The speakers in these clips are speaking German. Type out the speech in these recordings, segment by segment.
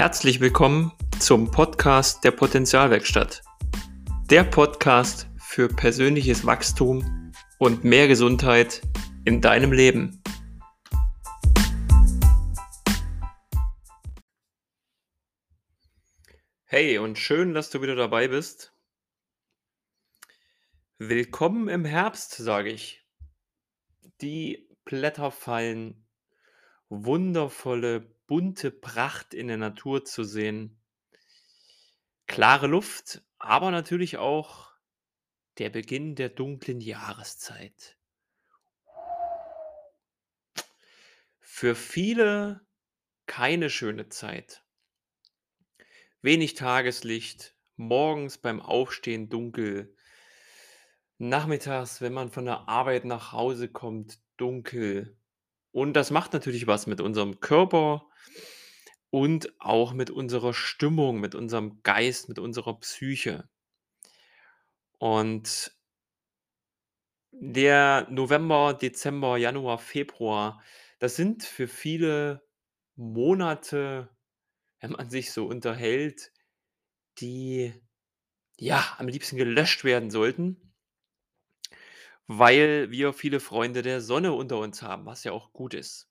Herzlich willkommen zum Podcast der Potenzialwerkstatt. Der Podcast für persönliches Wachstum und mehr Gesundheit in deinem Leben. Hey und schön, dass du wieder dabei bist. Willkommen im Herbst, sage ich. Die Blätter fallen, wundervolle, bunte Pracht in der Natur zu sehen. Klare Luft, aber natürlich auch der Beginn der dunklen Jahreszeit. Für viele keine schöne Zeit. Wenig Tageslicht, morgens beim Aufstehen dunkel, nachmittags, wenn man von der Arbeit nach Hause kommt, dunkel. Und das macht natürlich was mit unserem Körper und auch mit unserer Stimmung, mit unserem Geist, mit unserer Psyche. Und der November, Dezember, Januar, Februar, das sind für viele Monate, wenn man sich so unterhält, die ja am liebsten gelöscht werden sollten, weil wir viele Freunde der Sonne unter uns haben, was ja auch gut ist.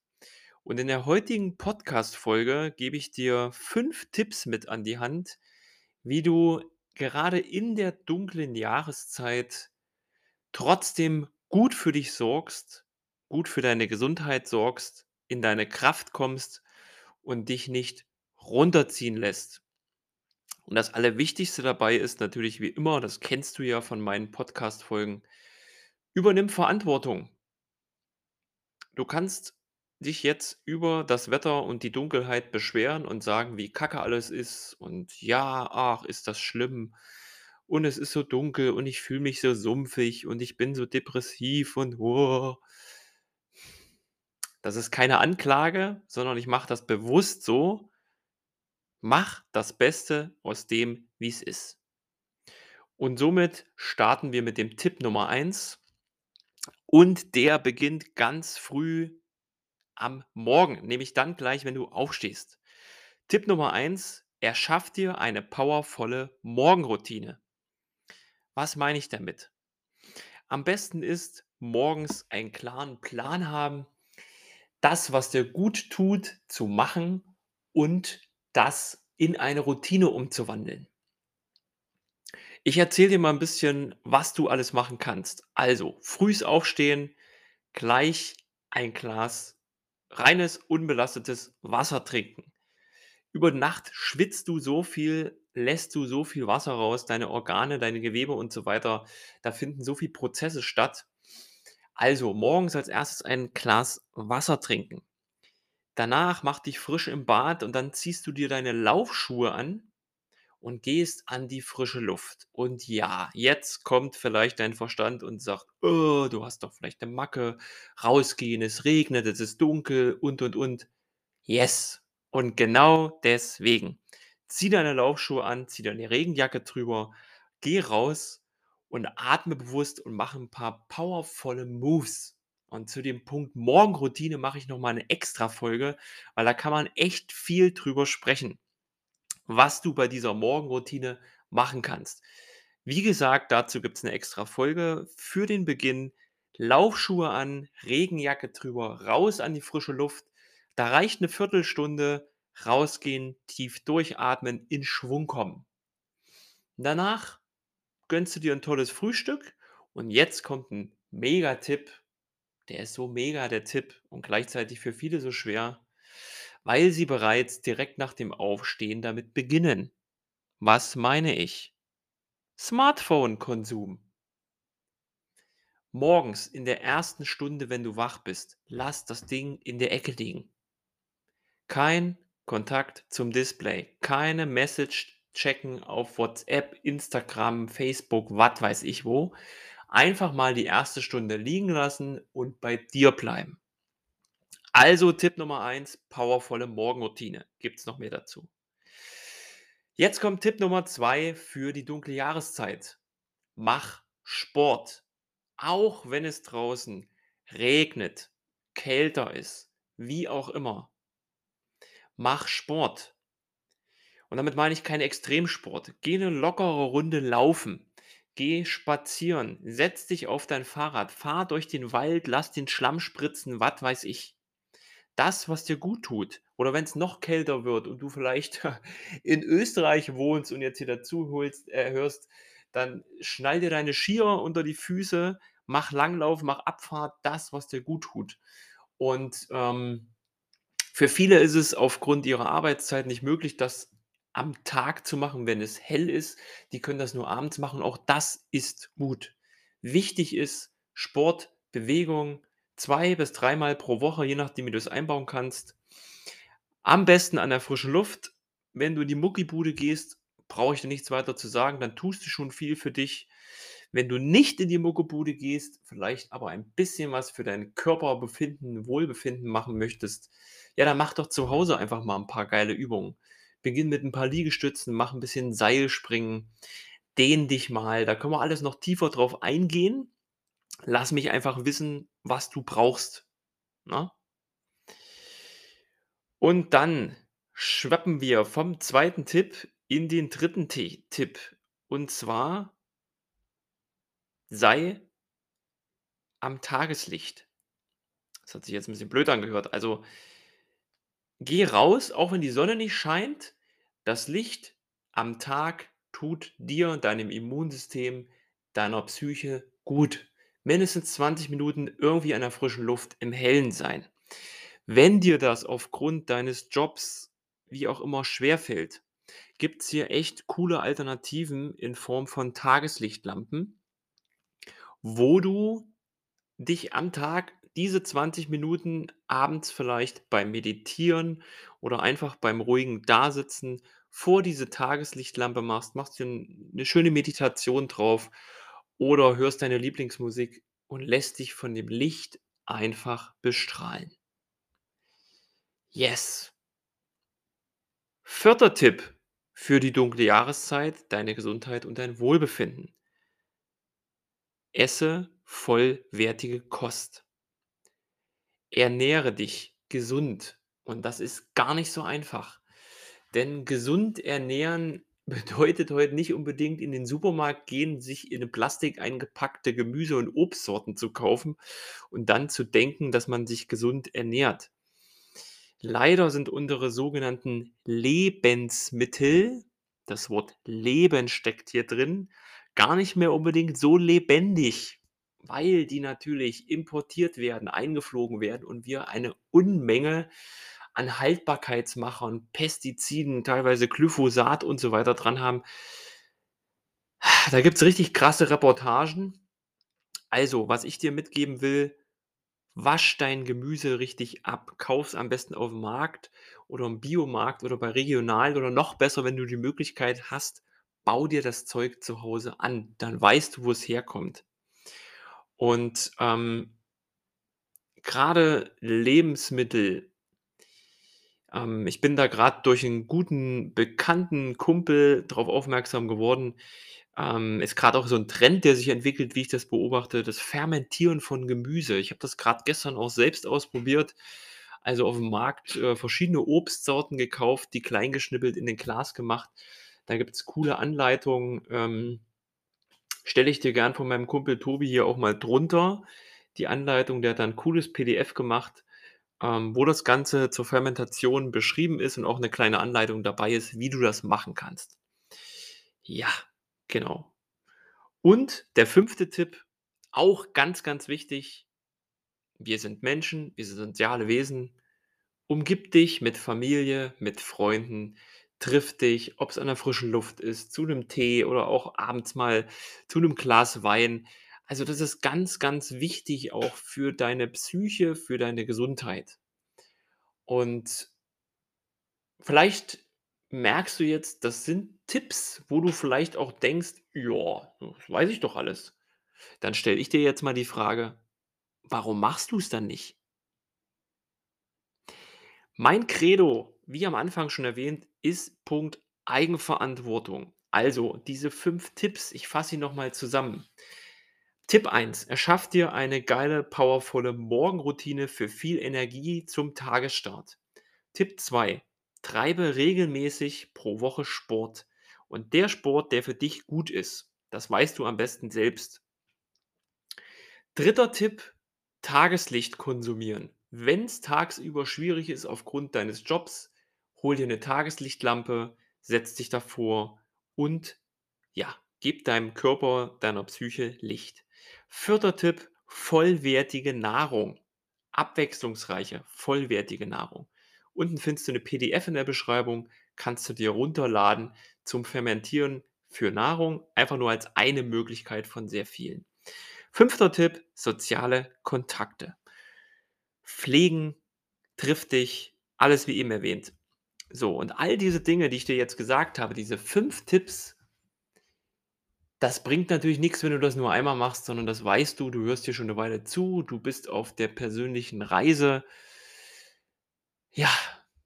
Und in der heutigen Podcast-Folge gebe ich dir fünf Tipps mit an die Hand, wie du gerade in der dunklen Jahreszeit trotzdem gut für dich sorgst, gut für deine Gesundheit sorgst, in deine Kraft kommst und dich nicht runterziehen lässt. Und das Allerwichtigste dabei ist natürlich wie immer, das kennst du ja von meinen Podcast-Folgen, übernimm Verantwortung. Du kannst dich jetzt über das Wetter und die Dunkelheit beschweren und sagen, wie kacke alles ist und ja, ach, ist das schlimm und es ist so dunkel und ich fühle mich so sumpfig und ich bin so depressiv und oh. Das ist keine Anklage, sondern ich mache das bewusst so. Mach das Beste aus dem, wie es ist. Und somit starten wir mit dem Tipp Nummer 1. Und der beginnt ganz früh am Morgen, nämlich dann gleich, wenn du aufstehst. Tipp Nummer 1, erschaff dir eine powervolle Morgenroutine. Was meine ich damit? Am besten ist morgens einen klaren Plan haben, das, was dir gut tut, zu machen und das in eine Routine umzuwandeln. Ich erzähle dir mal ein bisschen, was du alles machen kannst. Also, frühs aufstehen, gleich ein Glas reines, unbelastetes Wasser trinken. Über Nacht schwitzt du so viel, lässt du so viel Wasser raus, deine Organe, deine Gewebe und so weiter, da finden so viele Prozesse statt. Also morgens als erstes ein Glas Wasser trinken. Danach mach dich frisch im Bad und dann ziehst du dir deine Laufschuhe an und gehst an die frische Luft. Und ja, jetzt kommt vielleicht dein Verstand und sagt, oh, du hast doch vielleicht eine Macke, rausgehen, es regnet, es ist dunkel und und und. Yes. Und genau deswegen. Zieh deine Laufschuhe an, zieh deine Regenjacke drüber, geh raus und atme bewusst und mach ein paar powervolle Moves. Und zu dem Punkt Morgenroutine mache ich nochmal eine extra Folge, weil da kann man echt viel drüber sprechen was du bei dieser Morgenroutine machen kannst. Wie gesagt, dazu gibt es eine extra Folge für den Beginn. Laufschuhe an, Regenjacke drüber, raus an die frische Luft. Da reicht eine Viertelstunde, rausgehen, tief durchatmen, in Schwung kommen. Danach gönnst du dir ein tolles Frühstück und jetzt kommt ein Mega-Tipp. Der ist so mega, der Tipp, und gleichzeitig für viele so schwer weil sie bereits direkt nach dem Aufstehen damit beginnen. Was meine ich? Smartphone-Konsum. Morgens in der ersten Stunde, wenn du wach bist, lass das Ding in der Ecke liegen. Kein Kontakt zum Display, keine Message checken auf WhatsApp, Instagram, Facebook, was weiß ich wo. Einfach mal die erste Stunde liegen lassen und bei dir bleiben. Also Tipp Nummer 1, powervolle Morgenroutine. Gibt es noch mehr dazu? Jetzt kommt Tipp Nummer 2 für die dunkle Jahreszeit. Mach Sport. Auch wenn es draußen regnet, kälter ist, wie auch immer. Mach Sport. Und damit meine ich keinen Extremsport. Geh 'ne lockere Runde laufen. Geh spazieren. Setz dich auf dein Fahrrad. Fahr durch den Wald, lass den Schlamm spritzen, was weiß ich. Das, was dir gut tut. Oder wenn's noch kälter wird und du vielleicht in Österreich wohnst und jetzt hier dazu holst äh, hörst, dann schnall dir deine Skier unter die Füße, mach Langlauf, mach Abfahrt, das, was dir gut tut. Und, ähm, für viele ist es aufgrund ihrer Arbeitszeit nicht möglich, das am Tag zu machen, wenn es hell ist. Die können das nur abends machen. Auch das ist gut. Wichtig ist Sport, Bewegung 2 bis dreimal pro Woche, je nachdem, wie du es einbauen kannst. Am besten an der frischen Luft. Wenn du in die Muckibude gehst, brauche ich dir nichts weiter zu sagen, dann tust du schon viel für dich. Wenn du nicht in die Muckibude gehst, vielleicht aber ein bisschen was für dein Körperbefinden, Wohlbefinden machen möchtest, ja, dann mach doch zu Hause einfach mal 'n paar geile Übungen. Beginn mit 'n paar Liegestützen, mach 'n bisschen Seilspringen, dehn dich mal. Da können wir alles noch tiefer drauf eingehen. Lass mich einfach wissen, was du brauchst, ne? Und dann schwappen wir vom 2. Tipp in den 3. Ti Tipp. Und zwar sei am Tageslicht. Das hat sich jetzt 'n bisschen blöd angehört. Also geh raus, auch wenn die Sonne nicht scheint. Das Licht am Tag tut dir, deinem Immunsystem, deiner Psyche gut. Mindestens 20 Minuten irgendwie an der frischen Luft im Hellen sein. Wenn dir das aufgrund deines Jobs, wie auch immer, schwerfällt, gibt's hier echt coole Alternativen in Form von Tageslichtlampen wo du dich am Tag diese 20 Minuten abends vielleicht beim Meditieren oder einfach beim ruhigen Dasitzen vor diese Tageslichtlampe machst, machst dir 'n 'ne schöne Meditation drauf oder hörst deine Lieblingsmusik und lässt dich von dem Licht einfach bestrahlen. Yes. 4. Tipp für die dunkle Jahreszeit, deine Gesundheit und dein Wohlbefinden. Esse vollwertige Kost. Ernähre dich gesund und das ist gar nicht so einfach. Denn gesund ernähren bedeutet heute nicht unbedingt in den Supermarkt gehen, sich in Plastik eingepackte Gemüse und Obstsorten zu kaufen und dann zu denken, dass man sich gesund ernährt. Leider sind unsere sogenannten Lebensmittel das Wort Leben steckt hier drin, gar nicht mehr unbedingt so lebendig, weil die natürlich importiert werden, eingeflogen werden und wir eine Unmenge an Haltbarkeitsmachern, Pestiziden, teilweise Glyphosat und so weiter dran haben. Da gibt's richtig krasse Reportagen. Also, was ich dir mitgeben will: Wasch dein Gemüse richtig ab. Kauf's am besten aufm Markt oder im Biomarkt oder bei Regional oder noch besser, wenn du die Möglichkeit hast, bau dir das Zeug zu Hause an. Dann weißt du, wo's herkommt. Und, ähm grade Lebensmittel ähm, ich bin da grad durch 'n guten Bekannten, Kumpel drauf aufmerksam geworden. Ähm, ist grad auch so 'n Trend, der sich entwickelt, wie ich das beobachte, das Fermentieren von Gemüse. Ich habe das grad gestern auch selbst ausprobiert. Also, aufm Markt, äh, verschiedene Obstsorten gekauft, die klein geschnippelt, in den Glas gemacht. Da gibt's coole Anleitungen, ähm, stelle ich dir gern von meinem Kumpel Tobi hier auch mal drunter, die Anleitung. Der hat da 'n cooles PDF gemacht, ähm, wo das Ganze zur Fermentation beschrieben ist und auch 'ne kleine Anleitung dabei ist, wie du das machen kannst. Ja, genau. Und der 5. Tipp, auch ganz, ganz wichtig: Wir sind Menschen, wir sind soziale Wesen. Umgib dich mit Familie, mit Freunden, triff dich, ob's an der frischen Luft ist, zu 'nem Tee oder auch abends mal zu 'nem Glas Wein. Also, das ist ganz, ganz wichtig auch für deine Psyche, für deine Gesundheit. Und vielleicht merkst du jetzt, das sind Tipps, wo du vielleicht auch denkst: „Ja, das weiß ich doch alles.“ Dann stelle ich dir jetzt mal die Frage: Warum machst du's dann nicht? Mein Credo, wie am Anfang schon erwähnt, ist Punkt Eigenverantwortung. Also, diese 5 Tipps, ich fasse sie noch mal zusammen. Tipp 1: Erschaff dir eine geile, powervolle Morgenroutine für viel Energie zum Tagesstart. Tipp 2: treibe regelmäßig pro Woche Sport. Und der Sport, der für dich gut ist, das weißt du am besten selbst. Dritter Tipp, Tageslicht konsumieren. Wenn es tagsüber schwierig ist aufgrund deines Jobs, hol dir eine Tageslichtlampe, setz dich davor und ja, gib deinem Körper, deiner Psyche Licht. Vierter Tipp, vollwertige Nahrung. Abwechslungsreiche, vollwertige Nahrung. Unten findest du eine PDF in der Beschreibung, kannst du dir runterladen zum Fermentieren für Nahrung, einfach nur als eine Möglichkeit von sehr vielen. Fünfter Tipp, soziale Kontakte. Pflegen, trifft dich, alles wie eben erwähnt. So, und all diese Dinge, die ich dir jetzt gesagt habe, diese fünf Tipps, das bringt natürlich nichts, wenn du das nur einmal machst, sondern das weißt du, du hörst hier schon eine Weile zu, du bist auf der persönlichen Reise. Ja,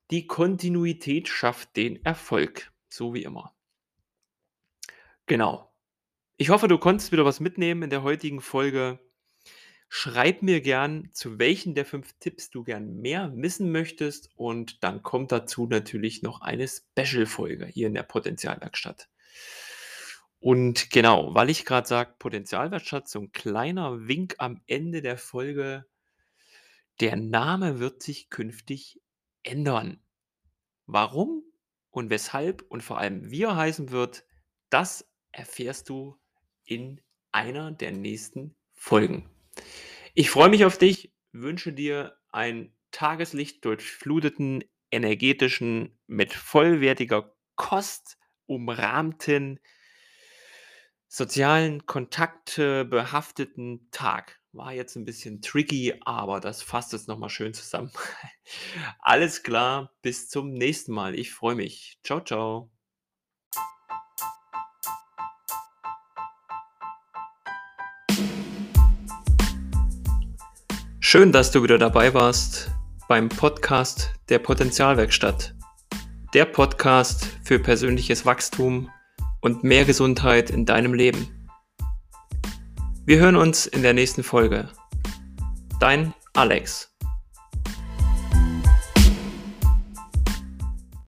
die Kontinuität schafft den Erfolg, so wie immer. Genau. Ich hoffe, du konntest wieder was mitnehmen in der heutigen Folge. Schreib mir gern, zu welchen der fünf Tipps du gern mehr wissen möchtest und dann kommt dazu natürlich noch eine Special-Folge hier in der Potenzialwerkstatt. Und genau, weil ich gerade sage, Potenzialwerkstatt, so ein kleiner Wink am Ende der Folge. Der Name wird sich künftig ändern. Warum und weshalb und vor allem wie er heißen wird, das erfährst du in einer der nächsten Folgen. Ich freue mich auf dich, wünsche dir einen Tageslicht durchfluteten, energetischen, mit vollwertiger Kost umrahmten sozialen Kontakte behafteten Tag. War jetzt ein bisschen tricky, aber das fasst es nochmal schön zusammen. Alles klar, bis zum nächsten Mal. Ich freue mich. Ciao, ciao. Schön, dass du wieder dabei warst beim Podcast der Potenzialwerkstatt. Der Podcast für persönliches Wachstum und mehr Gesundheit in deinem Leben. Wir hören uns in der nächsten Folge. Dein Alex.